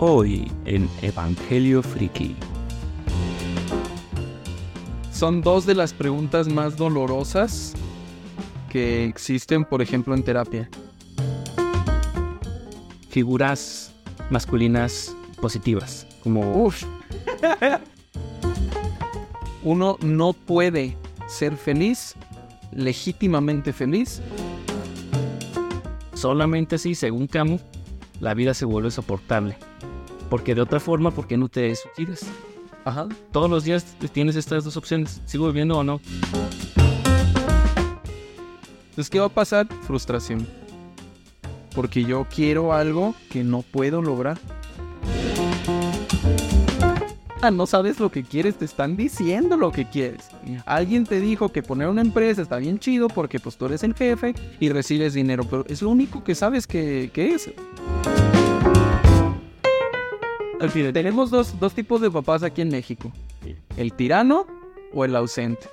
Hoy en Evangelio Friki. Son dos de las preguntas más dolorosas que existen, por ejemplo, en terapia. Figuras masculinas positivas, como Uf. Uno no puede ser feliz, legítimamente feliz, solamente así, según Camus, la vida se vuelve soportable. Porque de otra forma, ¿por qué no te suicidas? Ajá. Todos los días tienes estas dos opciones, ¿sigo viviendo o no? Entonces, ¿qué va a pasar? Frustración. Porque yo quiero algo que no puedo lograr. Ah, no sabes lo que quieres, te están diciendo lo que quieres. Alguien te dijo que poner una empresa está bien chido porque pues tú eres el jefe y recibes dinero, pero es lo único que sabes que, que es. Al fin, tenemos dos, dos tipos de papás aquí en México. El tirano o el ausente.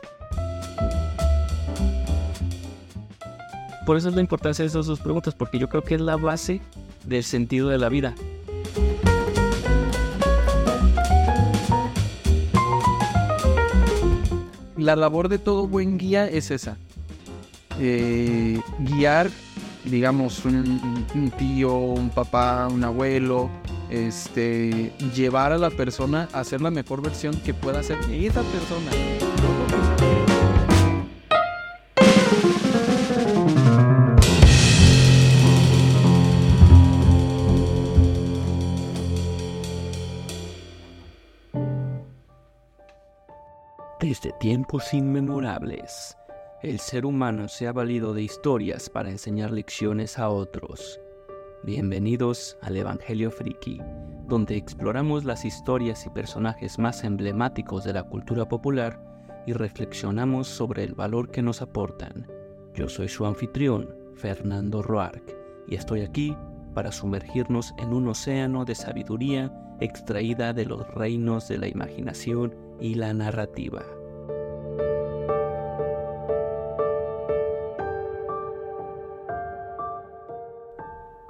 Por eso es la importancia de esas dos preguntas, porque yo creo que es la base del sentido de la vida. la labor de todo buen guía es esa. Eh, guiar, digamos, un, un, tío, un papá, un abuelo, este, llevar a la persona a ser la mejor versión que pueda ser esa persona. Desde tiempos inmemorables, el ser humano se ha valido de historias para enseñar lecciones a otros. Bienvenidos al Evangelio Friki, donde exploramos las historias y personajes más emblemáticos de la cultura popular y reflexionamos sobre el valor que nos aportan. Yo soy su anfitrión, Fernando Roark, y estoy aquí para sumergirnos en un océano de sabiduría extraída de los reinos de la imaginación y la narrativa.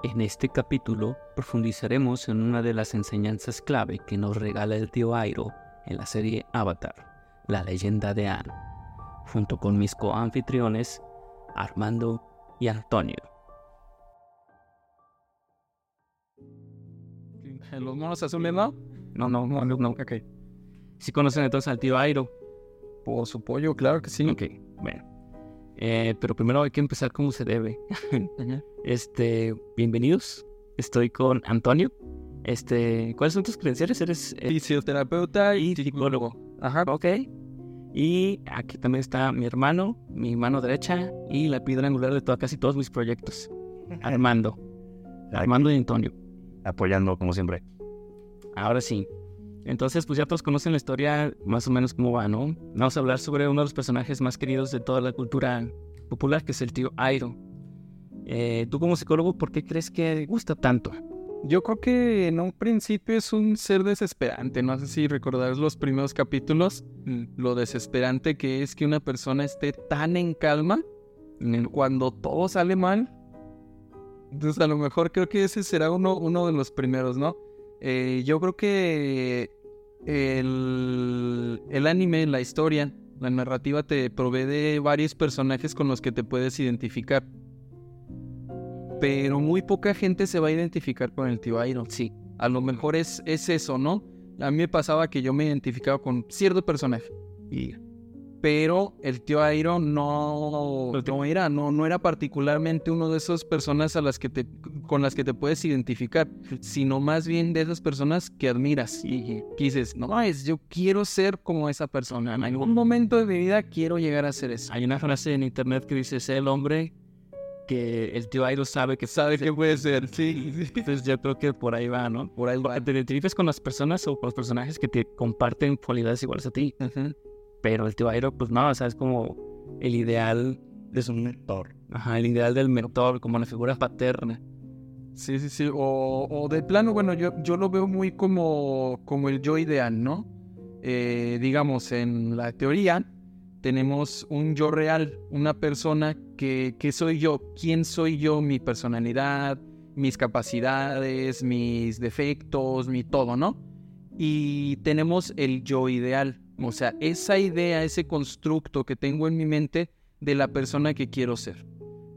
En este capítulo profundizaremos en una de las enseñanzas clave que nos regala el tío Airo en la serie Avatar, la leyenda de Anne, junto con mis coanfitriones Armando y Antonio. ¿Los monos azules no? No, no, no, no, ok. ¿Sí conocen entonces al tío Airo? Por su pollo, claro que sí. Ok, bueno. Eh, pero primero hay que empezar como se debe. este, bienvenidos. Estoy con Antonio. Este, ¿cuáles son tus credenciales? Eres eh, fisioterapeuta y psicólogo. Ajá. Ok. Y aquí también está mi hermano, mi mano derecha y la piedra angular de toda, casi todos mis proyectos. Armando. Armando y Antonio. Apoyando como siempre. Ahora sí. Entonces, pues ya todos conocen la historia más o menos cómo va, ¿no? Vamos a hablar sobre uno de los personajes más queridos de toda la cultura popular, que es el tío Airo. Eh, Tú como psicólogo, ¿por qué crees que gusta tanto? Yo creo que en un principio es un ser desesperante. No sé si recordar los primeros capítulos, mm. lo desesperante que es que una persona esté tan en calma cuando todo sale mal. Entonces, a lo mejor creo que ese será uno, uno de los primeros, ¿no? Eh, yo creo que el, el anime, la historia, la narrativa te provee de varios personajes con los que te puedes identificar. Pero muy poca gente se va a identificar con el tío Iron. Sí, a lo mejor es, es eso, ¿no? A mí me pasaba que yo me identificaba con cierto personaje. Y pero el tío Airo no, no era, no, no era particularmente uno de esas personas a las que te, con las que te puedes identificar, sino más bien de esas personas que admiras y que dices, no es, yo quiero ser como esa persona. En algún momento de mi vida quiero llegar a ser eso. Hay una frase en internet que dice, sé el hombre que el tío Airo sabe que sabe que puede ser, sí. Entonces yo creo que por ahí va, ¿no? Por ahí va. Te identificas con las personas o con los personajes que te comparten cualidades iguales a ti. Pero el tío Airo, pues no, o sea, es como el ideal de su mentor. Ajá, el ideal del mentor, como la figura paterna. Sí, sí, sí. O, o de plano, bueno, yo, yo lo veo muy como, como el yo ideal, ¿no? Eh, digamos, en la teoría tenemos un yo real, una persona que, que soy yo, quién soy yo, mi personalidad, mis capacidades, mis defectos, mi todo, ¿no? Y tenemos el yo ideal, o sea, esa idea, ese constructo que tengo en mi mente de la persona que quiero ser.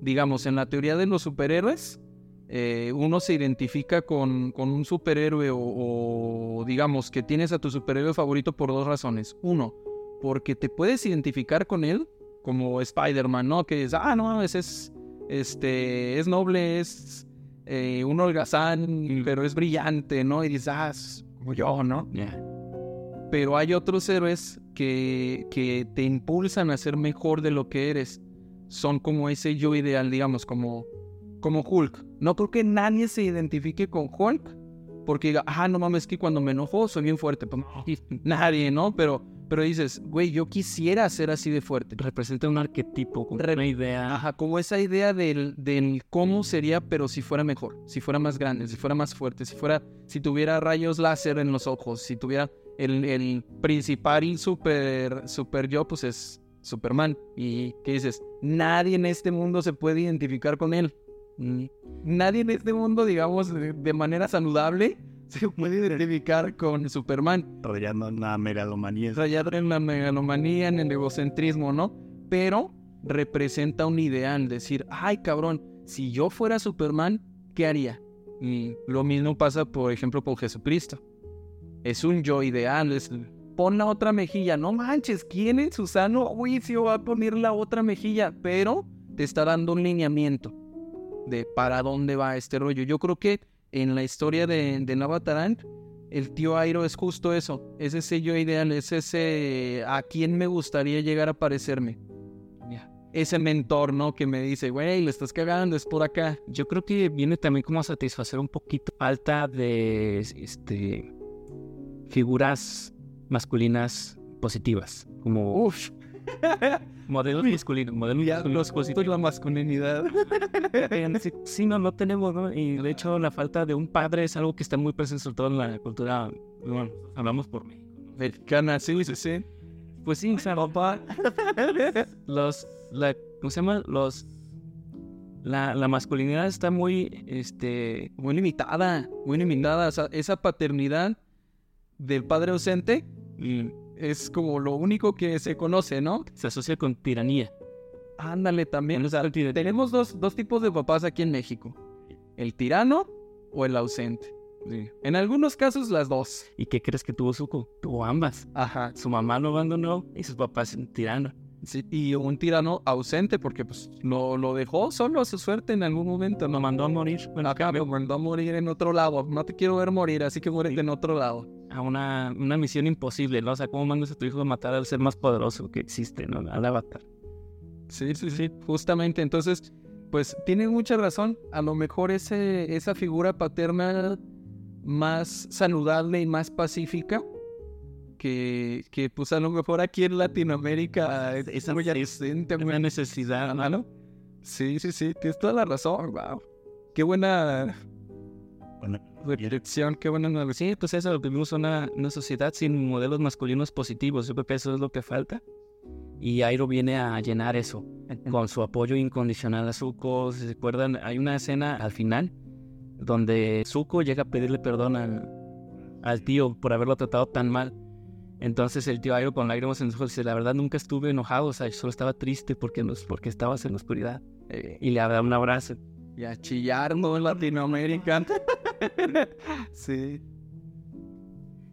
Digamos, en la teoría de los superhéroes, eh, uno se identifica con, un superhéroe o, digamos que tienes a tu superhéroe favorito por dos razones. Uno, porque te puedes identificar con él, como Spider-Man, ¿no? Que es, ah, no, ese es, este, es noble, es eh, un holgazán, pero es brillante, ¿no? Y dices, ah, es como yo, ¿no? Pero hay otros héroes que, que te impulsan a ser mejor de lo que eres. Son como ese yo ideal, digamos, como como Hulk. No creo que nadie se identifique con Hulk porque diga, ah, no mames, que cuando me enojo soy bien fuerte. Pues, nadie, ¿no? Pero, pero dices, güey, yo quisiera ser así de fuerte. Representa un arquetipo, como una idea. Ajá, como esa idea del, del cómo sería, pero si fuera mejor, si fuera más grande, si fuera más fuerte, si fuera, si tuviera rayos láser en los ojos, si tuviera el, el principal super, super yo, pues es Superman. Y ¿qué dices? Nadie en este mundo se puede identificar con él. Nadie en este mundo, digamos, de, manera saludable, se puede identificar con Superman. Rayando en la megalomanía. Rayando en la megalomanía, en el egocentrismo, ¿no? Pero representa un ideal, decir, ay cabrón, si yo fuera Superman, ¿qué haría? Y lo mismo pasa, por ejemplo, con Jesucristo. Es un yo ideal, es pon la otra mejilla. No manches, ¿quién en su sano juicio va a poner la otra mejilla? Pero te está dando un lineamiento de para dónde va este rollo. Yo creo que en la historia de, de Navatarán, el tío Airo es justo eso, es ese yo ideal, es ese a quién me gustaría llegar a parecerme. Ese mentor, ¿no? Que me dice, güey, le estás cagando, es por acá. Yo creo que viene también como a satisfacer un poquito falta de este figuras masculinas positivas. Como. Uf. modelos masculinos, modelos ya, los cositos la masculinidad. sí, no, no tenemos, ¿no? Y de hecho la falta de un padre es algo que está muy presente sobre todo en la cultura, bueno, hablamos por México. Mexicana, sí, sí, sí. Pues sí, papá. los, la, ¿cómo se llama? Los, la, la, masculinidad está muy, este... Muy limitada, muy limitada. O sea, esa paternidad del padre ausente... Es como lo único que se conoce, ¿no? Se asocia con tiranía. Ándale también. tenemos dos, dos, tipos de papás aquí en México. El tirano o el ausente. En algunos casos las dos. ¿Y qué crees que tuvo Zuko? Tuvo ambas. Ajá. Su mamá lo abandonó y sus papás un tirano. Sí, y un tirano ausente porque pues lo, lo dejó solo a su suerte en algún momento. Lo mandó a morir. Bueno, acá me mandó a morir en otro lado. No te quiero ver morir, así que muere en otro lado a una, una, misión imposible, ¿no? O sea, ¿cómo mandas a tu hijo a matar al ser más poderoso que existe, ¿no? Al avatar. Sí, sí, sí, justamente. Entonces, pues tiene mucha razón. A lo mejor ese, esa figura paterna más saludable y más pacífica, que, que pues a lo mejor aquí en Latinoamérica es, muy una necesidad, ¿no? Sí, sí, sí, tienes toda la razón. Wow. Qué buena Dirección, qué buena Sí, pues eso, lo que vimos una, una sociedad sin modelos masculinos positivos. Yo creo que eso es lo que falta. Y Airo viene a llenar eso con su apoyo incondicional a Zuko. ¿Se acuerdan? Hay una escena al final donde Zuko llega a pedirle perdón al, al tío por haberlo tratado tan mal. Entonces el tío Airo con lágrimas en los ojos dice, la verdad nunca estuve enojado, o sea, yo solo estaba triste porque, nos, porque estabas en la oscuridad. Eh, y le da un abrazo. Y a chillar, ¿no? En Latinoamérica. sí.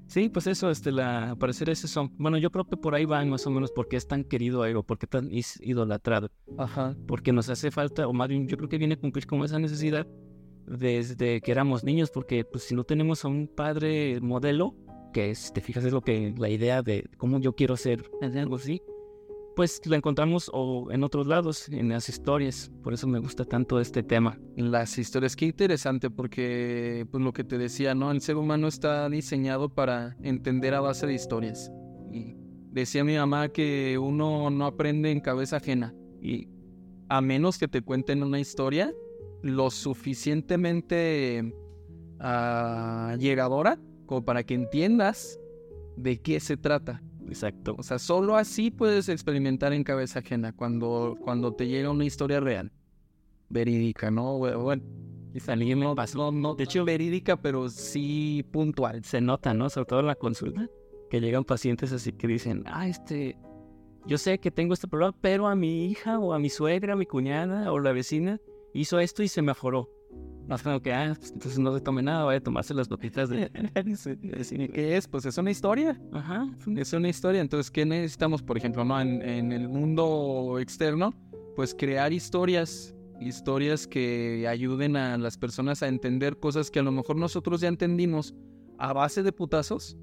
Sí, pues eso, este, la, al parecer ese son, bueno, yo creo que por ahí van más o menos porque es tan querido algo, porque tan idolatrado. Ajá. Porque nos hace falta, o más bien yo creo que viene a cumplir con esa necesidad desde que éramos niños, porque pues si no tenemos a un padre modelo, que si te fijas es lo que, la idea de cómo yo quiero ser, algo así, pues la encontramos o en otros lados, en las historias. Por eso me gusta tanto este tema. Las historias, qué interesante, porque pues lo que te decía, ¿no? El ser humano está diseñado para entender a base de historias. Decía mi mamá que uno no aprende en cabeza ajena. Y a menos que te cuenten una historia lo suficientemente uh, llegadora como para que entiendas de qué se trata. Exacto. O sea, solo así puedes experimentar en cabeza ajena cuando, cuando te llega una historia real, verídica, ¿no? Bueno, pasó, no, de hecho verídica, pero sí puntual. Se nota, ¿no? Sobre todo en la consulta, que llegan pacientes así que dicen, ah, este, yo sé que tengo este problema, pero a mi hija o a mi suegra, a mi cuñada o la vecina hizo esto y se mejoró. Más claro que, ah, pues, entonces no se tome nada, vaya a tomarse las gotitas de... ¿Qué es? Pues es una historia. Ajá. Es una historia. Entonces, ¿qué necesitamos, por ejemplo, no? en, en el mundo externo? Pues crear historias historias que ayuden a las personas a entender cosas que a lo mejor nosotros ya entendimos a base de putazos,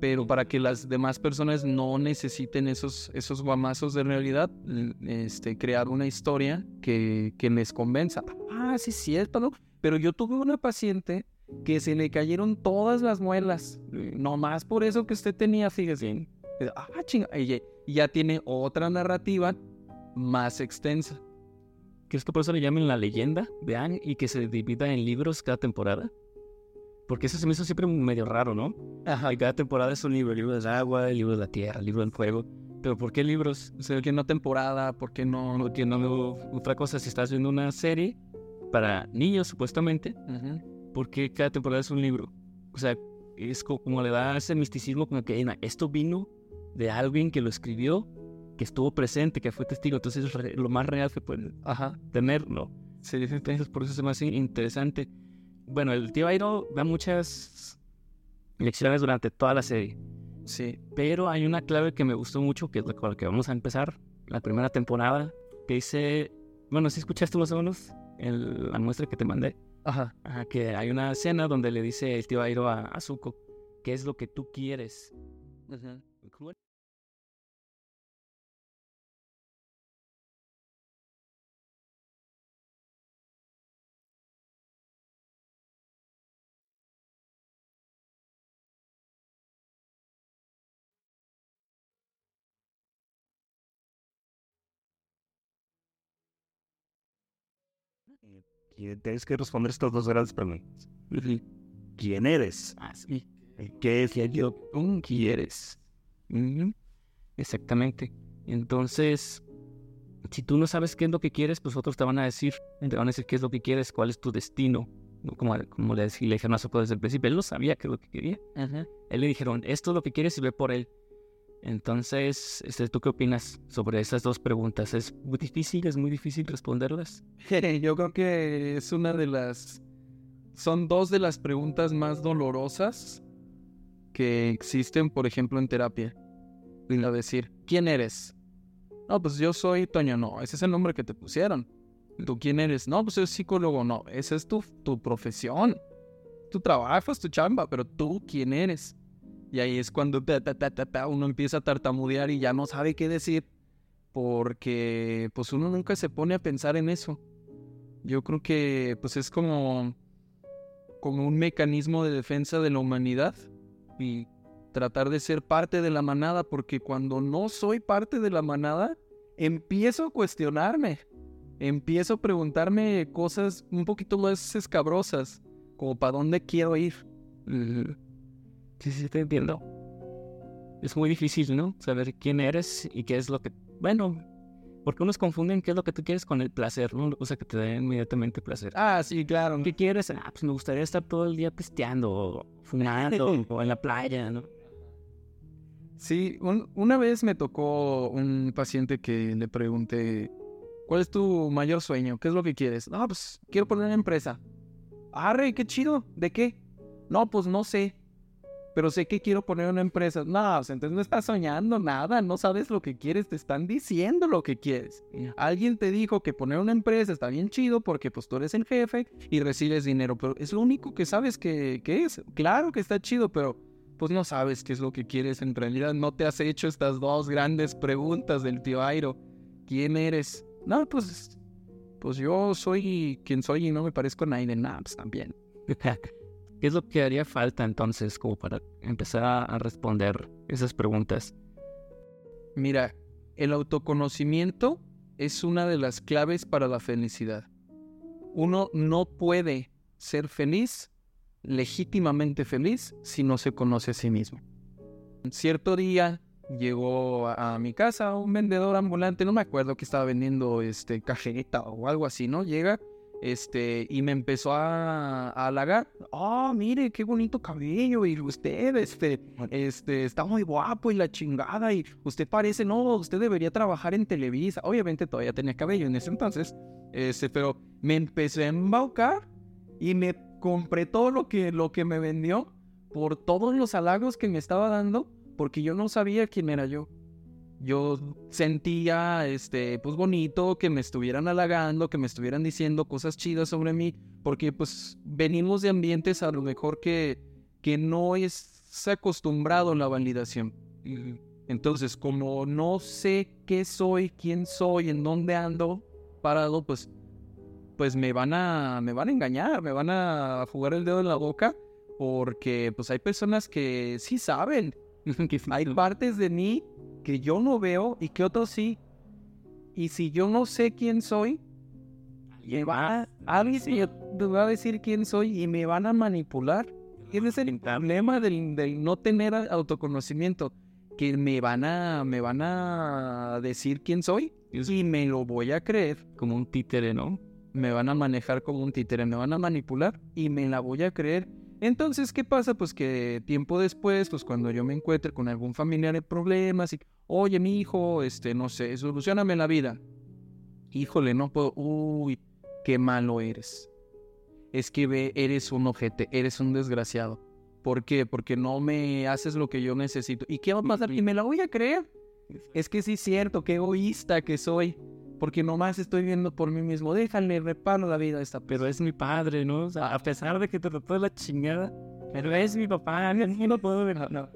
pero para que las demás personas no necesiten esos, esos guamazos de realidad, este, crear una historia que, que les convenza. Ah, sí es cierto, ¿no? Pero yo tuve una paciente que se le cayeron todas las muelas, no más por eso que usted tenía, fíjese. Ah, chinga, y ya tiene otra narrativa más extensa. ¿Crees que por eso le llamen la leyenda? Vean, y que se divida en libros cada temporada. Porque eso se me hizo siempre medio raro, ¿no? Ajá. Y cada temporada es un libro, el libro del agua, el libro de la tierra, el libro del fuego. Pero ¿por qué libros? O sea, ¿por qué no temporada? ¿Por qué no...? Porque no... Otra cosa, si estás viendo una serie para niños, supuestamente, ¿por qué cada temporada es un libro? O sea, es como, le da ese misticismo como que esto vino de alguien que lo escribió que estuvo presente, que fue testigo. Entonces es lo más real que puede Ajá. tener, ¿no? Sí, entonces por eso se me hace interesante. Bueno, el tío Airo da muchas lecciones durante toda la serie. Sí. Pero hay una clave que me gustó mucho, que es la con la que vamos a empezar, la primera temporada, que dice, bueno, si escuchaste más o menos la muestra que te mandé. Ajá. Ajá. Que hay una escena donde le dice el tío Airo a Azuko, ¿qué es lo que tú quieres? Ajá. Tienes que responder estas dos grandes preguntas. ¿Quién eres? Ah, sí. ¿Qué es ¿Qué yo quieres? Exactamente. Entonces, si tú no sabes qué es lo que quieres, pues otros te van a decir, te van a decir qué es lo que quieres, cuál es tu destino. Como, como le, le dijeron a Soco desde el principio, él no sabía qué es lo que quería. Él le dijeron, esto es lo que quieres y ve por él. Entonces, este, ¿tú qué opinas sobre esas dos preguntas? ¿Es muy difícil? ¿Es muy difícil responderlas? Yo creo que es una de las... Son dos de las preguntas más dolorosas que existen, por ejemplo, en terapia. A decir, ¿quién eres? No, pues yo soy Toño, no, ese es el nombre que te pusieron. ¿Tú quién eres? No, pues soy psicólogo, no, esa es tu, tu profesión. Tu trabajo es tu chamba, pero tú quién eres. Y ahí es cuando uno empieza a tartamudear y ya no sabe qué decir porque pues uno nunca se pone a pensar en eso. Yo creo que pues es como, como un mecanismo de defensa de la humanidad y tratar de ser parte de la manada porque cuando no soy parte de la manada empiezo a cuestionarme, empiezo a preguntarme cosas un poquito más escabrosas, como para dónde quiero ir. Sí, sí, te entiendo. Es muy difícil, ¿no? Saber quién eres y qué es lo que... Bueno, porque unos confunden qué es lo que tú quieres con el placer, ¿no? O sea, que te den inmediatamente placer. Ah, sí, claro. ¿Qué quieres? Ah, pues me gustaría estar todo el día pisteando o fumando o en la playa, ¿no? Sí, una vez me tocó un paciente que le pregunté, ¿cuál es tu mayor sueño? ¿Qué es lo que quieres? No, pues quiero poner una empresa. Arre, qué chido. ¿De qué? No, pues no sé pero sé que quiero poner una empresa. No, entonces no estás soñando nada, no sabes lo que quieres, te están diciendo lo que quieres. Alguien te dijo que poner una empresa está bien chido porque pues tú eres el jefe y recibes dinero, pero es lo único que sabes que, que es. Claro que está chido, pero pues no sabes qué es lo que quieres en realidad. No te has hecho estas dos grandes preguntas del tío Airo. ¿Quién eres? No, pues, pues yo soy quien soy y no me parezco a nadie. Nah, pues también. ¿Qué es lo que haría falta entonces como para empezar a, responder esas preguntas? Mira, el autoconocimiento es una de las claves para la felicidad. Uno no puede ser feliz, legítimamente feliz, si no se conoce a sí mismo. Cierto día llegó a, mi casa un vendedor ambulante, no me acuerdo que estaba vendiendo este o algo así, ¿no? Llega este, y me empezó a, a halagar. Ah, mire, qué bonito cabello, y usted, este, este, está muy guapo, y la chingada, y usted parece, no, usted debería trabajar en Televisa. Obviamente todavía tenía cabello en ese entonces, este, pero me empecé a embaucar y me compré todo lo que, lo que me vendió por todos los halagos que me estaba dando, porque yo no sabía quién era yo yo sentía, este, pues bonito que me estuvieran halagando, que me estuvieran diciendo cosas chidas sobre mí, porque pues venimos de ambientes a lo mejor que, que no es acostumbrado la validación. Entonces, como no sé qué soy, quién soy, en dónde ando parado, pues, pues me van a, me van a engañar, me van a jugar el dedo en la boca, porque pues hay personas que sí saben, que hay partes de mí que yo no veo y que otros sí. Y si yo no sé quién soy, va, alguien me va a decir quién soy y me van a manipular. Ese es el problema del, no tener autoconocimiento. Que me van a, me van a decir quién soy y me lo voy a creer. Como un títere, ¿no? Me van a manejar como un títere, me van a manipular y me la voy a creer. Entonces, ¿qué pasa? Pues que tiempo después, pues cuando yo me encuentre con algún familiar en problemas y, oye, mi hijo, este, no sé, solucioname la vida. Híjole, no puedo, uy, qué malo eres. Es que ve, eres un ojete, eres un desgraciado. ¿Por qué? Porque no me haces lo que yo necesito. ¿Y qué va a pasar? Y me la voy a creer. Es que sí es cierto, qué egoísta que soy. Porque nomás estoy viendo por mí mismo. Déjale, reparo la vida a esta Pero es mi padre, ¿no? O sea, a pesar de que te trató de la chingada. Pero es mi papá, no lo puedo ver. No.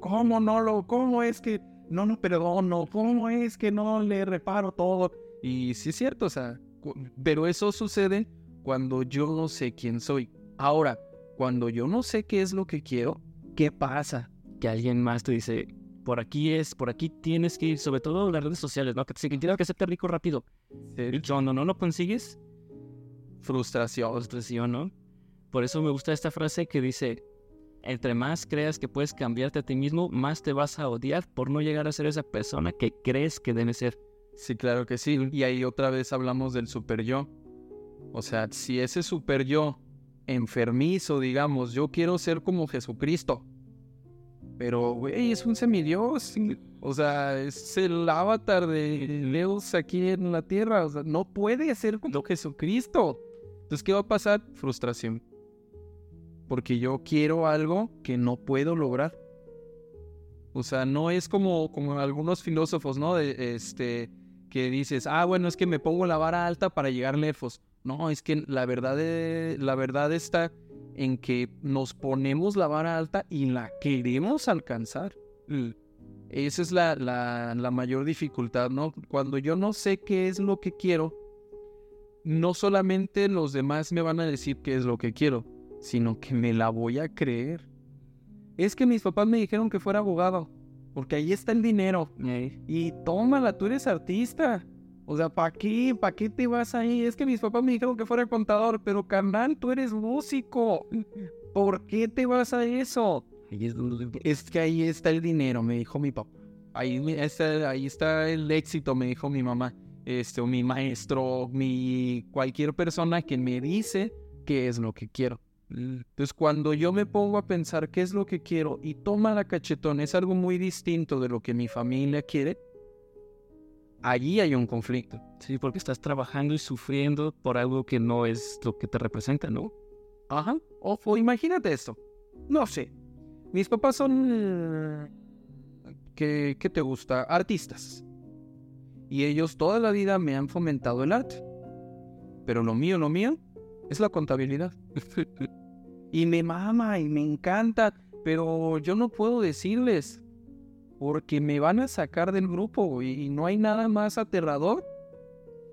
¿Cómo no lo? ¿Cómo es que no no perdono? ¿Cómo es que no le reparo todo? Y sí es cierto, o sea, pero eso sucede cuando yo no sé quién soy. Ahora, cuando yo no sé qué es lo que quiero, ¿qué pasa? Que alguien más te dice, por aquí es, por aquí tienes que ir, sobre todo las redes sociales, ¿no? Que tienes que hacerte rico rápido. Y cuando no lo consigues, frustración. Frustración, ¿no? Por eso me gusta esta frase que dice, entre más creas que puedes cambiarte a ti mismo, más te vas a odiar por no llegar a ser esa persona que crees que debe ser. Sí, claro que sí. Y ahí otra vez hablamos del super yo. O sea, si ese super yo enfermizo, digamos, yo quiero ser como Jesucristo, pero, güey, es un semidios. O sea, es el avatar de Dios aquí en la tierra. O sea, no puede ser como Jesucristo. Entonces, ¿qué va a pasar? Frustración. Porque yo quiero algo que no puedo lograr. O sea, no es como, como algunos filósofos, ¿no? De, este, que dices, ah, bueno, es que me pongo la vara alta para llegar lejos. No, es que la verdad, la verdad está en que nos ponemos la vara alta y la queremos alcanzar. Esa es la, la, mayor dificultad, ¿no? Cuando yo no sé qué es lo que quiero, no solamente los demás me van a decir qué es lo que quiero, sino que me la voy a creer. Es que mis papás me dijeron que fuera abogado, porque ahí está el dinero. Y tómala, tú eres artista. O sea, ¿para qué? ¿Para qué te vas ahí? Es que mis papás me dijeron que fuera contador, pero carnal, tú eres músico. ¿Por qué te vas a eso? es, que ahí está el dinero, me dijo mi papá. Ahí está, ahí está el éxito, me dijo mi mamá. Este, o mi maestro, mi cualquier persona que me dice qué es lo que quiero. Entonces, cuando yo me pongo a pensar qué es lo que quiero y toma la cachetón, es algo muy distinto de lo que mi familia quiere, allí hay un conflicto. Sí, porque estás trabajando y sufriendo por algo que no es lo que te representa, ¿no? Ajá. O, imagínate esto. No sé. Mis papás son... ¿Qué, ¿Qué te gusta? Artistas. Y ellos toda la vida me han fomentado el arte. Pero lo mío, lo mío, es la contabilidad. y me mama y me encanta. Pero yo no puedo decirles, porque me van a sacar del grupo y no hay nada más aterrador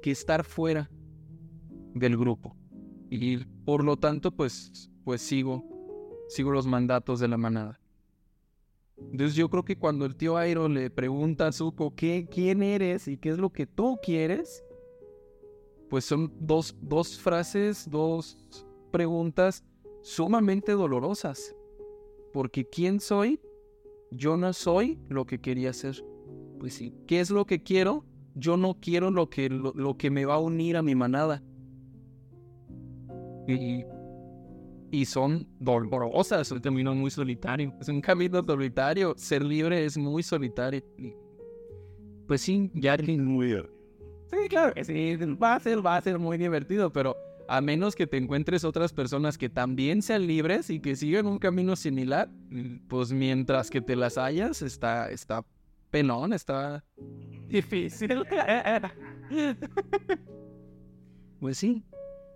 que estar fuera del grupo. Y por lo tanto, pues, pues sigo, sigo los mandatos de la manada. Entonces yo creo que cuando el tío Airo le pregunta a Zuko ¿qué, quién eres y qué es lo que tú quieres, pues son dos, dos frases, dos preguntas sumamente dolorosas. Porque ¿quién soy? yo no soy lo que quería ser. Pues sí, ¿qué es lo que quiero? Yo no quiero lo que, lo, que me va a unir a mi manada. Y, y son dolorosas. Es un camino muy solitario. Es un camino solitario. Ser libre es muy solitario. Pues sí, ya Sí, claro que sí. Va a ser, va a ser muy divertido, pero a menos que te encuentres otras personas que también sean libres y que sigan un camino similar, pues mientras que te las hayas, está, está pelón, está difícil. Pues sí.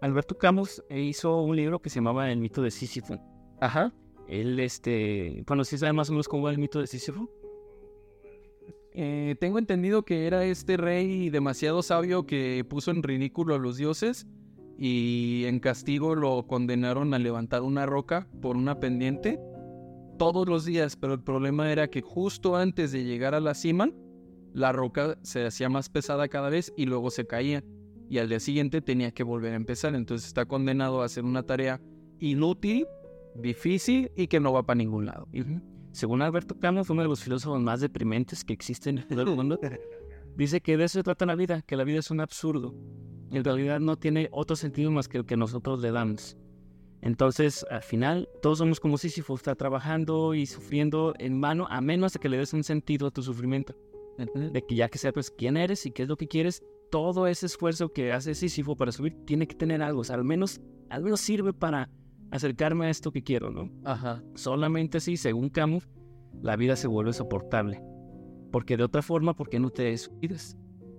Alberto Camus hizo un libro que se llamaba El mito de Sísifo. Ajá. Él, este, bueno, ¿sí sabe más o menos cómo va el mito de Sísifo? Eh, tengo entendido que era este rey demasiado sabio que puso en ridículo a los dioses y en castigo lo condenaron a levantar una roca por una pendiente todos los días, pero el problema era que justo antes de llegar a la cima, la roca se hacía más pesada cada vez y luego se caía. Y al día siguiente tenía que volver a empezar. Entonces está condenado a hacer una tarea inútil, difícil y que no va para ningún lado. Según Alberto Camus, uno de los filósofos más deprimentes que existen en todo el mundo, dice que de eso se trata la vida, que la vida es un absurdo. En realidad no tiene otro sentido más que el que nosotros le damos. Entonces, al final, todos somos como Sísifo, está trabajando y sufriendo en vano, a menos hasta que le des un sentido a tu sufrimiento. De que ya que sepas quién eres y qué es lo que quieres, todo ese esfuerzo que hace Sísifo para subir tiene que tener algo. O sea, al menos, al menos sirve para acercarme a esto que quiero, ¿no? Ajá. Solamente así, según Camus, la vida se vuelve soportable. Porque de otra forma, ¿por qué no te descuides?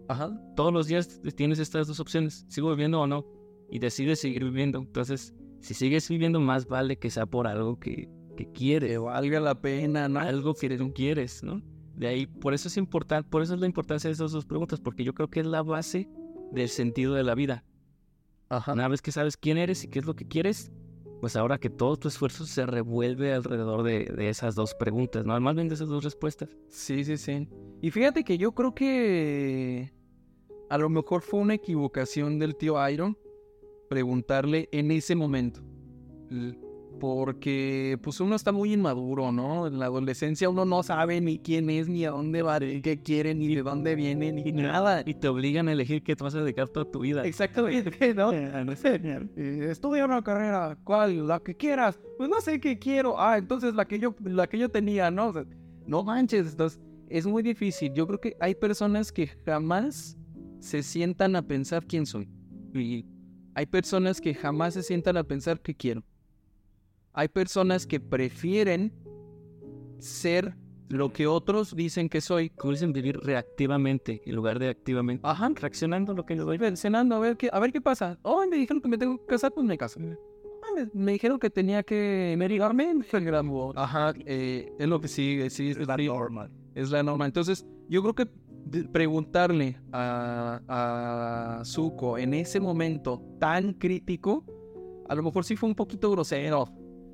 Ajá. Todos los días tienes estas dos opciones, sigo viviendo o no, y decides seguir viviendo. Entonces, si sigues viviendo, más vale que sea por algo que, que quieres. Que valga la pena, ¿no? Algo que tú quieres, ¿no? De ahí, por eso es importante, por eso es la importancia de esas dos preguntas, porque yo creo que es la base del sentido de la vida. Ajá. Una vez que sabes quién eres y qué es lo que quieres, pues ahora que todo tu esfuerzo se revuelve alrededor de, esas dos preguntas, ¿no? Más bien esas dos respuestas. Sí, sí, sí. Y fíjate que yo creo que a lo mejor fue una equivocación del tío Iron preguntarle en ese momento. Porque pues uno está muy inmaduro, ¿no? En la adolescencia uno no sabe ni quién es, ni a dónde va, ni qué quiere, ni de dónde viene, ni nada. Y te obligan a elegir qué te vas a dedicar toda tu vida. Exactamente, ¿no? Eh, Estudia una carrera, ¿cuál? La que quieras. Pues no sé qué quiero. Ah, entonces la que yo, la que yo tenía, ¿no? O sea, no manches, entonces es muy difícil. Yo creo que hay personas que jamás se sientan a pensar quién soy. Y hay personas que jamás se sientan a pensar qué quiero. Hay personas que prefieren ser lo que otros dicen que soy. Como dicen, vivir reactivamente en lugar de activamente. Ajá, Reaccionando a lo que yo doy. cenando, a ver qué, a ver qué pasa. Oh, me dijeron que me tengo que casar, pues me caso. Ah, Me, me dijeron que tenía que medicarme, me graduó. Ajá, eh, es lo que sigue, sí, es la norma. Es la norma. Entonces, yo creo que preguntarle a, a Zuko en ese momento tan crítico, a lo mejor sí fue un poquito grosero.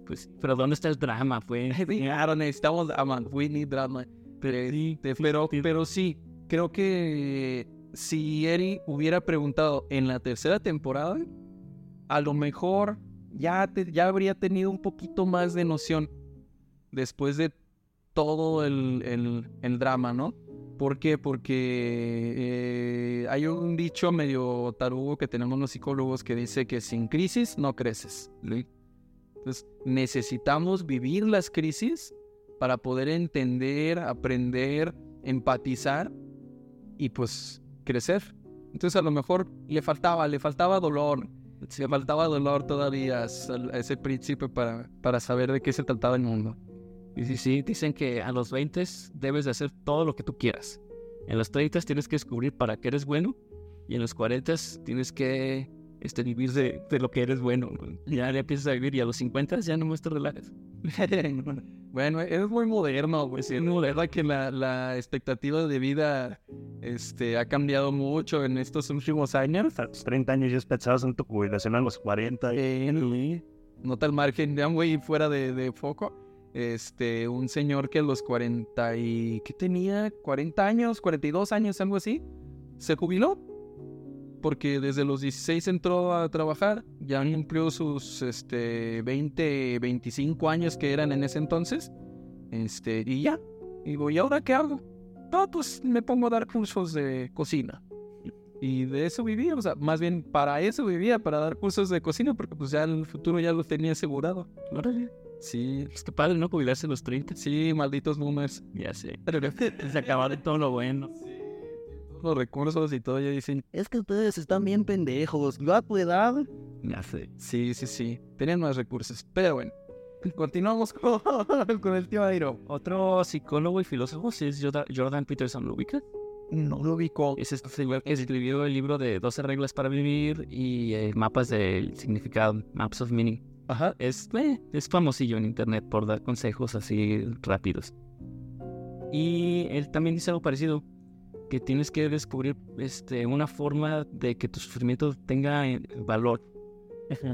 Pues, pero ¿dónde está el drama? Fue. Claro, necesitamos drama. We need drama. Pero, pero, pero sí, creo que si Eri hubiera preguntado en la tercera temporada, a lo mejor ya, te- ya habría tenido un poquito más de noción después de todo el, el- el drama, ¿no? ¿Por qué? Porque eh, hay un dicho medio tarugo que tenemos los psicólogos que dice que sin crisis no creces. Entonces, necesitamos vivir las crisis para poder entender, aprender, empatizar y pues crecer. Entonces a lo mejor le faltaba, le faltaba dolor, le faltaba dolor todavía a ese príncipe para, para saber de qué se trataba el mundo. Y sí, sí, dicen que a los 20 debes de hacer todo lo que tú quieras. En los 30 tienes que descubrir para qué eres bueno. Y en los 40 tienes que este, vivir de, de lo que eres bueno. Ya, ya empiezas a vivir y a los 50 ya nomás te relajas. Bueno, es muy moderno, pues es muy verdad que la, la expectativa de vida este, ha cambiado mucho en estos últimos años. A los 30 años ya pensabas en tu jubilación a los 40. y- Eh, nota el margen, ya muy fuera de, de foco. Este, un señor que a los 40 y... ¿Qué tenía? 40 años, 42 años, algo así. Se jubiló. Porque desde los 16 entró a trabajar. Ya cumplió sus este, 20, 25 años que eran en ese entonces. Este, y ya. Y digo, ¿y ahora qué hago? No, pues me pongo a dar cursos de cocina. Y de eso vivía, o sea, más bien para eso vivía, para dar cursos de cocina, porque pues ya el futuro ya lo tenía asegurado. Órale. Sí, Es que padre, ¿no? Jubilarse a los 30. sí, malditos boomers. Ya sé. Se acaba de todo lo bueno. Los recursos y todo, ya dicen, Es que ustedes están bien pendejos. Yo a tu edad. Ya sé. sí, sí, sí, tenían más recursos. Pero bueno, continuamos con, con el tío Airo. Otro psicólogo y filósofo sí es Jordan, Peterson, ¿lo ubicas? No lo ubicó. Es este señor que escribió el libro de 12 reglas para vivir y eh, mapas del significado, Maps of Meaning. Ajá. Es, eh, es famosillo en internet por dar consejos así rápidos. Y él también dice algo parecido, que tienes que descubrir este, una forma de que tu sufrimiento tenga eh, valor.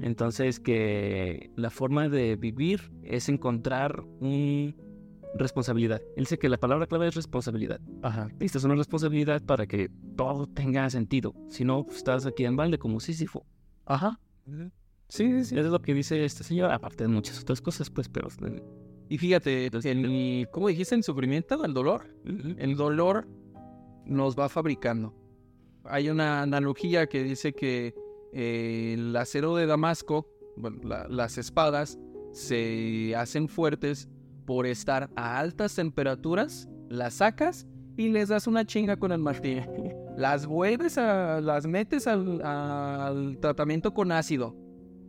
Entonces que la forma de vivir es encontrar una responsabilidad. Él dice que la palabra clave es responsabilidad. Ajá. Esta es una responsabilidad para que todo tenga sentido. Si no, pues, estás aquí en balde como Sísifo. Ajá. Sí, sí, sí. Eso es lo que dice este señor, aparte de muchas otras cosas, pues, pero... Y fíjate, Entonces, el, ¿cómo dijiste? ¿El sufrimiento? ¿El dolor? El dolor nos va fabricando. Hay una analogía que dice que eh, el acero de Damasco, bueno, la- las espadas, se hacen fuertes por estar a altas temperaturas, las sacas y les das una chinga con el martillo. Las vuelves a, las metes al, al tratamiento con ácido.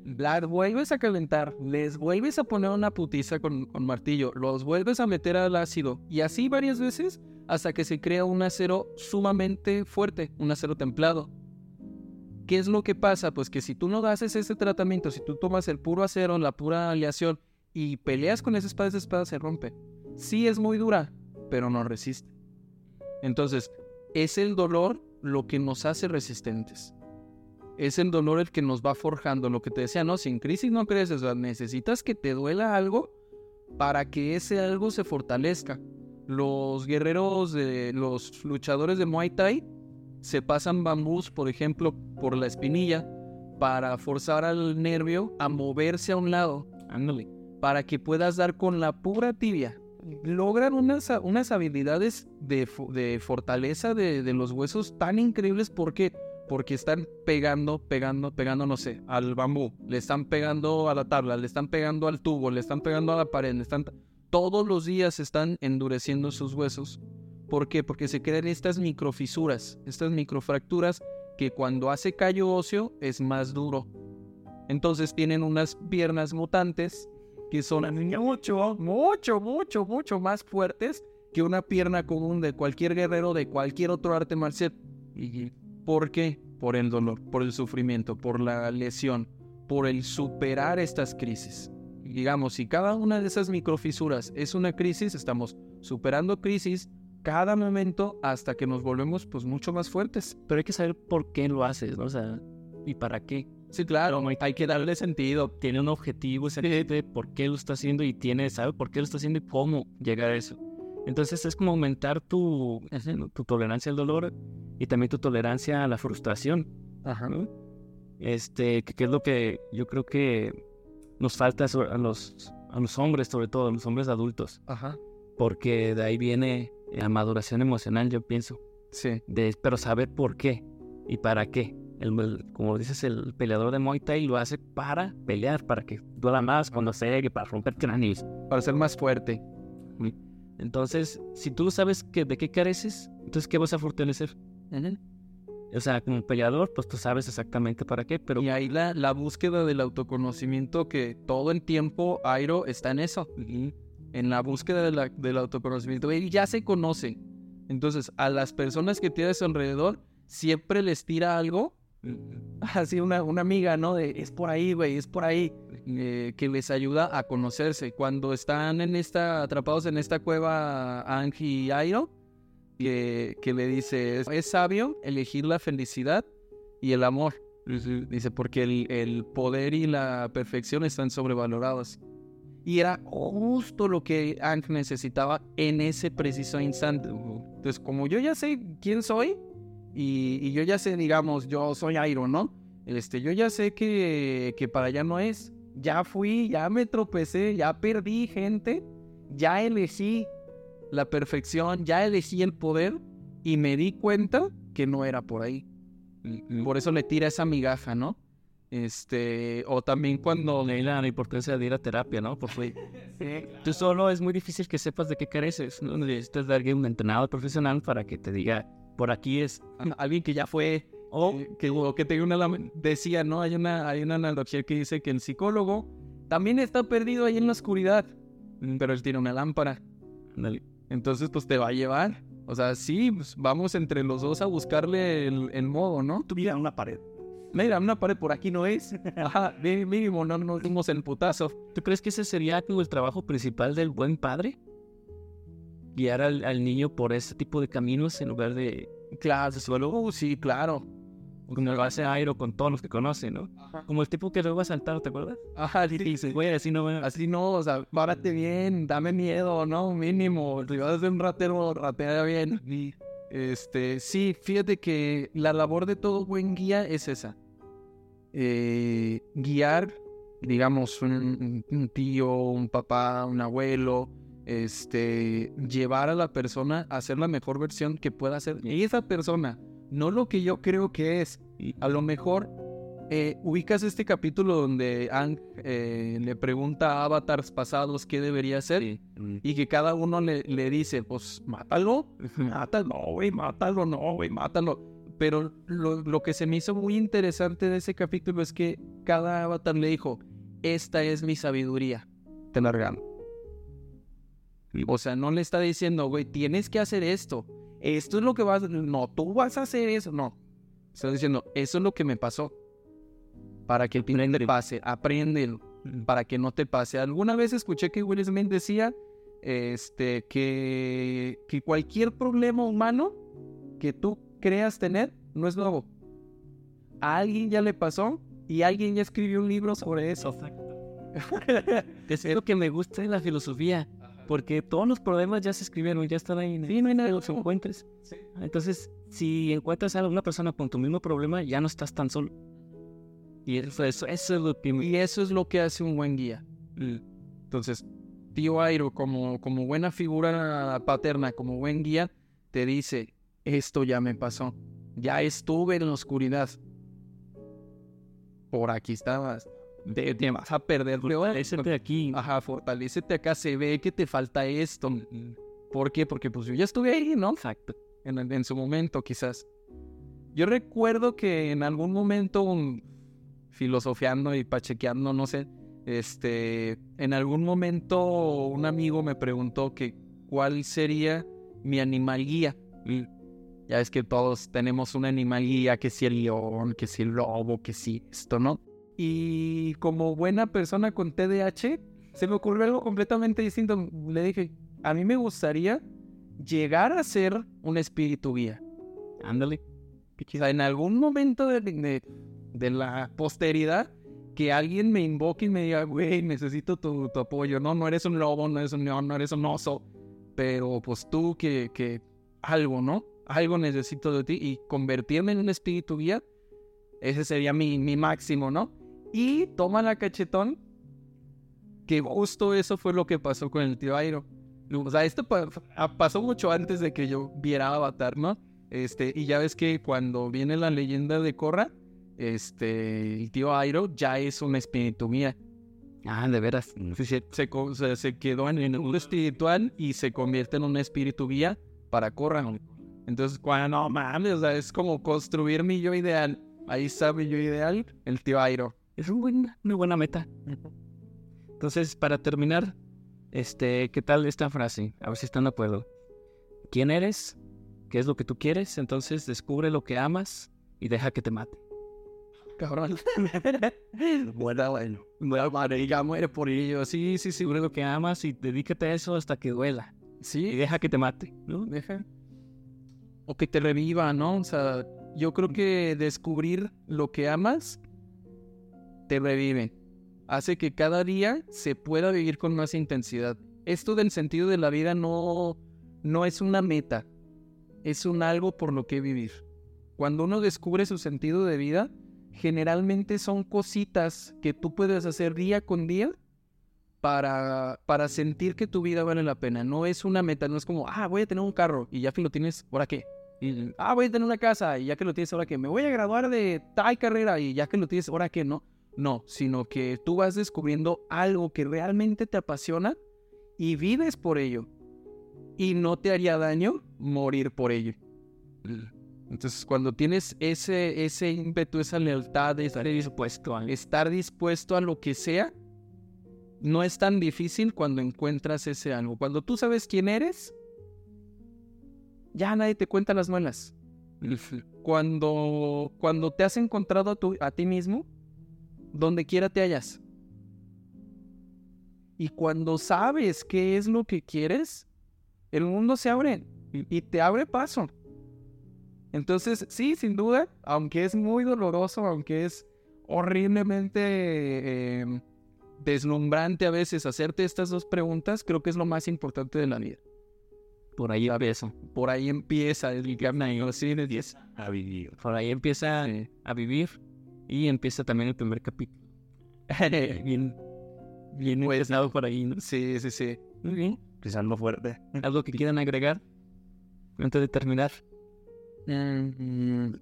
Las vuelves a calentar, les vuelves a poner una putiza con, con martillo, los vuelves a meter al ácido y así varias veces hasta que se crea un acero sumamente fuerte, un acero templado. ¿Qué es lo que pasa? Pues que si tú no haces ese tratamiento, si tú tomas el puro acero, la pura aleación y peleas con esa espada, esa espada se rompe. Sí es muy dura, pero no resiste. Entonces, es el dolor lo que nos hace resistentes. Es el dolor el que nos va forjando, lo que te decía, no, sin crisis no creces, necesitas que te duela algo para que ese algo se fortalezca. Los guerreros, de, los luchadores de Muay Thai se pasan bambús, por ejemplo, por la espinilla para forzar al nervio a moverse a un lado, Ándale. para que puedas dar con la pura tibia. Logran unas, unas habilidades de, de fortaleza de, de los huesos tan increíbles. ¿Por qué? Porque están pegando, pegando, pegando, no sé, al bambú. Le están pegando a la tabla, le están pegando al tubo, le están pegando a la pared. Le están... Todos los días están endureciendo sus huesos. ¿Por qué? Porque se crean estas microfisuras, estas microfracturas que cuando hace callo óseo es más duro. Entonces tienen unas piernas mutantes que son mucho, mucho, mucho, mucho más fuertes que una pierna común de cualquier guerrero de cualquier otro arte marcial. ¿Y por qué? Por el dolor, por el sufrimiento, por la lesión, por el superar estas crisis. Digamos, si cada una de esas microfisuras es una crisis, estamos superando crisis cada momento hasta que nos volvemos pues mucho más fuertes. Pero hay que saber por qué lo haces, ¿no? O sea, y para qué. Sí, claro, hay que darle sentido. Tiene un objetivo, exactamente por qué lo está haciendo y tiene, sabe por qué lo está haciendo y cómo llegar a eso. Entonces es como aumentar tu, tu tolerancia al dolor y también tu tolerancia a la frustración. Ajá. ¿no? Este, que, que es lo que yo creo que nos falta a los, a los hombres, sobre todo, a los hombres adultos, Ajá. porque de ahí viene la maduración emocional, yo pienso, Sí. de, pero saber por qué y para qué. El, el- como dices, el peleador de Muay Thai lo hace para pelear, para que duela más cuando se llegue, para romper cráneos. Para ser más fuerte. Entonces, si tú sabes que, de qué careces, entonces, ¿qué vas a fortalecer? O sea, como peleador, pues tú sabes exactamente para qué, pero Y ahí la, la búsqueda del autoconocimiento que todo el tiempo Airo está en eso. En la búsqueda de la- del autoconocimiento. Él ya se conoce. Entonces, a las personas que tienes alrededor, siempre les tira algo. Así una, una amiga, ¿no? De, es por ahí, güey, es por ahí. eh, que les ayuda a conocerse. Cuando están en esta, atrapados en esta cueva, Angie y Airo, que, le dice, es, es sabio elegir la felicidad y el amor. Dice, porque el, el poder y la perfección están sobrevalorados. Y era justo lo que Ang necesitaba en ese preciso instante. Entonces, como yo ya sé quién soy, y, y yo ya sé, digamos, yo soy Iron, ¿no? Este, yo ya sé que, que para allá no es. Ya fui, ya me tropecé, ya perdí gente, ya elegí la perfección, ya elegí el poder y me di cuenta que no era por ahí. Por eso le tira esa migaja, ¿no? Este, o también cuando... Leí la importancia de ir a terapia, ¿no? Porque tú solo es muy difícil que sepas de qué careces. ¿no? Necesitas de alguien, un entrenador profesional para que te diga, por aquí es alguien que ya fue o que, o que tenga una decía, ¿no? Hay una, hay una analogía que dice que el psicólogo también está perdido ahí en la oscuridad, pero él tiene una lámpara. Entonces, pues te va a llevar. O sea, sí, pues, vamos entre los dos a buscarle el, modo, ¿no? Tú mira una pared. Mira, una pared por aquí no es. Ajá, mínimo, no nos dimos el putazo. ¿Tú crees que ese sería el trabajo principal del buen padre? Guiar al, niño por ese tipo de caminos en lugar de claro, suelo. Uh, sí, claro con el base Airo, con todos los que conocen, ¿no? Como el tipo que luego va a saltar, ¿te acuerdas? Ajá, sí, dice, güey, así no, así no, o sea, párate bien, dame miedo, ¿no? Mínimo, si vas a un ratero, ratea bien. Este, sí, fíjate que la labor de todo buen guía es esa. Eh, guiar, digamos, un, un tío, un papá, un abuelo, este, llevar a la persona a ser la mejor versión que pueda ser esa persona no lo que yo creo que es. A lo mejor eh, ubicas este capítulo donde Ang eh, le pregunta a avatars pasados qué debería hacer y que cada uno le, dice, pues mátalo, mátalo, güey, mátalo, no, güey, mátalo. Pero lo, que se me hizo muy interesante de ese capítulo es que cada avatar le dijo, esta es mi sabiduría, te la O sea, no le está diciendo, güey, tienes que hacer esto esto es lo que vas. No, tú vas a hacer eso. No. Estoy diciendo, eso es lo que me pasó. Para que el te pase, aprende para que no te pase. Alguna vez escuché que Will Smith decía este, que, que cualquier problema humano que tú creas tener no es nuevo. A alguien ya le pasó y alguien ya escribió un libro sobre eso. Exacto. es lo que me gusta de la filosofía. Porque todos los problemas ya se escribieron, ya están ahí. Sí, no hay nada que los encuentres. Entonces, si encuentras a alguna persona con tu mismo problema, ya no estás tan solo. Y eso, eso, es, lo que... y eso es lo que hace un buen guía. Entonces, tío Airo, como, como buena figura paterna, como buen guía, te dice, esto ya me pasó. Ya estuve en la oscuridad. Por aquí estabas te, vas a perder. Fortalecete aquí. Ajá, fortalecete acá. Se ve que te falta esto. ¿Por qué? Porque pues yo ya estuve ahí, ¿no? Exacto. En, su momento, quizás. Yo recuerdo que en algún momento, filosofiando y pachequeando, no sé, este, en algún momento un amigo me preguntó que cuál sería mi animal guía. Ya es que todos tenemos un animal guía, que si el león, que si el lobo, que si esto, ¿no? Y como buena persona con TDAH, se me ocurrió algo completamente distinto. Le dije, a mí me gustaría llegar a ser un espíritu guía. Ándale. Quizá en algún momento de, de, la posteridad, que alguien me invoque y me diga, güey, necesito tu, apoyo. No, no eres un lobo, no eres un león, no eres un oso. Pero pues tú que, que algo, ¿no? Algo necesito de ti y convertirme en un espíritu guía, ese sería mi, mi máximo, ¿no? Y toma la cachetón, que justo eso fue lo que pasó con el tío Airo. O sea, esto ah, pasó mucho antes de que yo viera Avatar, ¿no? Este, y ya ves que cuando viene la leyenda de Korra, este, el tío Airo ya es un espíritu mía. Ah, de veras. Se, se, quedó en, en, un espiritual y se convierte en un espíritu guía para Korra. Entonces, cuando no mames, o sea, es como construir mi yo ideal. Ahí está mi yo ideal, el tío Airo. Es una buena meta. Entonces, para terminar, este, ¿qué tal esta frase? A ver si están de acuerdo. ¿Quién eres? ¿Qué es lo que tú quieres? Entonces descubre lo que amas y deja que te mate. Cabrón. bueno, bueno. Muere, muere por ello. Sí, sí, sí. Lo que amas y dedícate a eso hasta que duela. Sí. Y deja que te mate, ¿no? Deja. O que te reviva, ¿no? O sea, yo creo que descubrir lo que amas te revive. Hace que cada día se pueda vivir con más intensidad. Esto del sentido de la vida no, no es una meta, es un algo por lo que vivir. Cuando uno descubre su sentido de vida, generalmente son cositas que tú puedes hacer día con día para, para sentir que tu vida vale la pena. No es una meta, no es como, ah, voy a tener un carro y ya fin lo tienes, ¿ahora qué? Ah, voy a tener una casa y ya que lo tienes, ahora que me voy a graduar de tal carrera y ya que lo tienes, ahora que no. No, sino que tú vas descubriendo algo que realmente te apasiona y vives por ello. Y no te haría daño morir por ello. Entonces, cuando tienes ese, ese ímpetu, esa lealtad de estar dispuesto, a, estar dispuesto a lo que sea, no es tan difícil cuando encuentras ese algo. Cuando tú sabes quién eres, ya nadie te cuenta las muelas. Cuando, cuando te has encontrado a, a ti mismo, donde quiera te hallas. Y cuando sabes qué es lo que quieres, el mundo se abre y te abre paso. Entonces, sí, sin duda, aunque es muy doloroso, aunque es horriblemente em, deslumbrante a veces hacerte estas dos preguntas, creo que es lo más importante de la vida. Por ahí empieza. Por ahí empieza el camino, sí, a vivir. Por ahí empieza a vivir y empieza también el primer capítulo. bien, bien pues, empezado por ahí, ¿no? Sí, sí, sí. Muy bien. Pisando fuerte. ¿Algo que quieran agregar antes de terminar? Mm,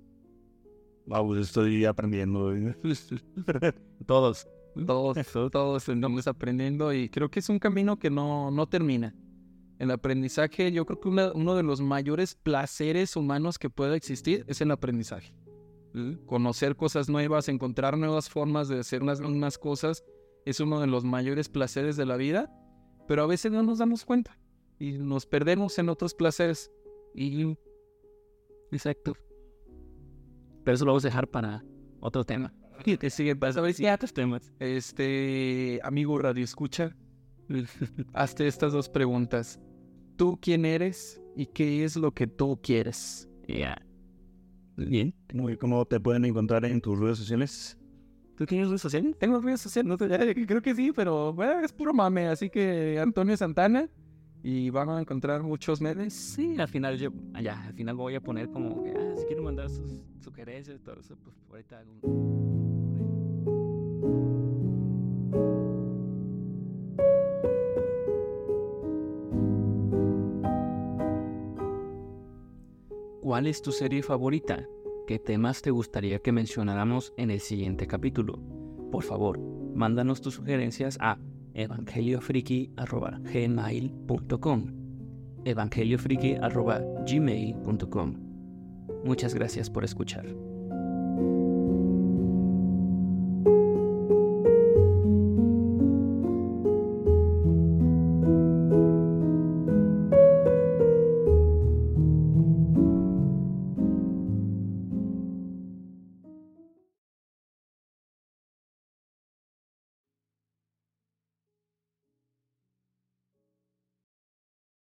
Vamos, estoy aprendiendo. todos, todos, todos estamos aprendiendo y creo que es un camino que no, no termina. El aprendizaje, yo creo que uno de los mayores placeres humanos que puede existir es el aprendizaje. Conocer cosas nuevas, encontrar nuevas formas de hacer unas mismas cosas, es uno de los mayores placeres de la vida, pero a veces no nos damos cuenta y nos perdemos en otros placeres. Y Exacto. Pero eso lo vamos a dejar para otro tema. Y te siguen pasando otros temas. Este, amigo Radio Escucha, hazte estas dos preguntas. ¿Tú quién eres y qué es lo que tú quieres? Ya. Bien. ¿Cómo te pueden encontrar en tus redes sociales? ¿Tú tienes redes sociales? Tengo redes sociales, no, creo que sí, pero bueno, es puro mame. Así que Antonio Santana, y van a encontrar muchos memes. Sí, al final yo, allá, al final voy a poner como, ah, si quieren mandar sus sugerencias y todo eso, pues ahorita hago ¿Cuál es tu serie favorita? ¿Qué temas te gustaría que mencionáramos en el siguiente capítulo? Por favor, mándanos tus sugerencias a evangeliofriki.gmail.com evangeliofriki.gmail.com Muchas gracias por escuchar.